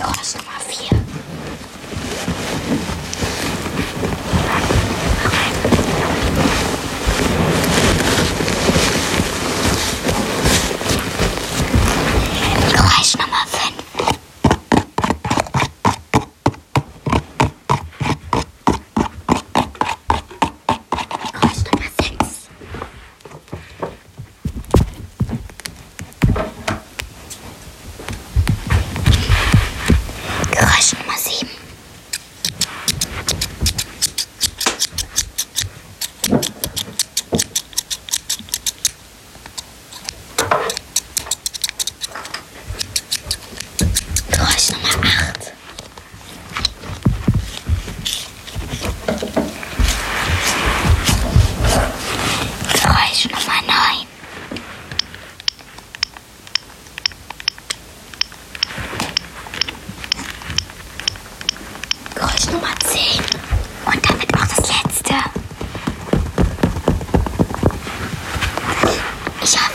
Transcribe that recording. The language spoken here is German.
Lukas Nummer 4. Bisa.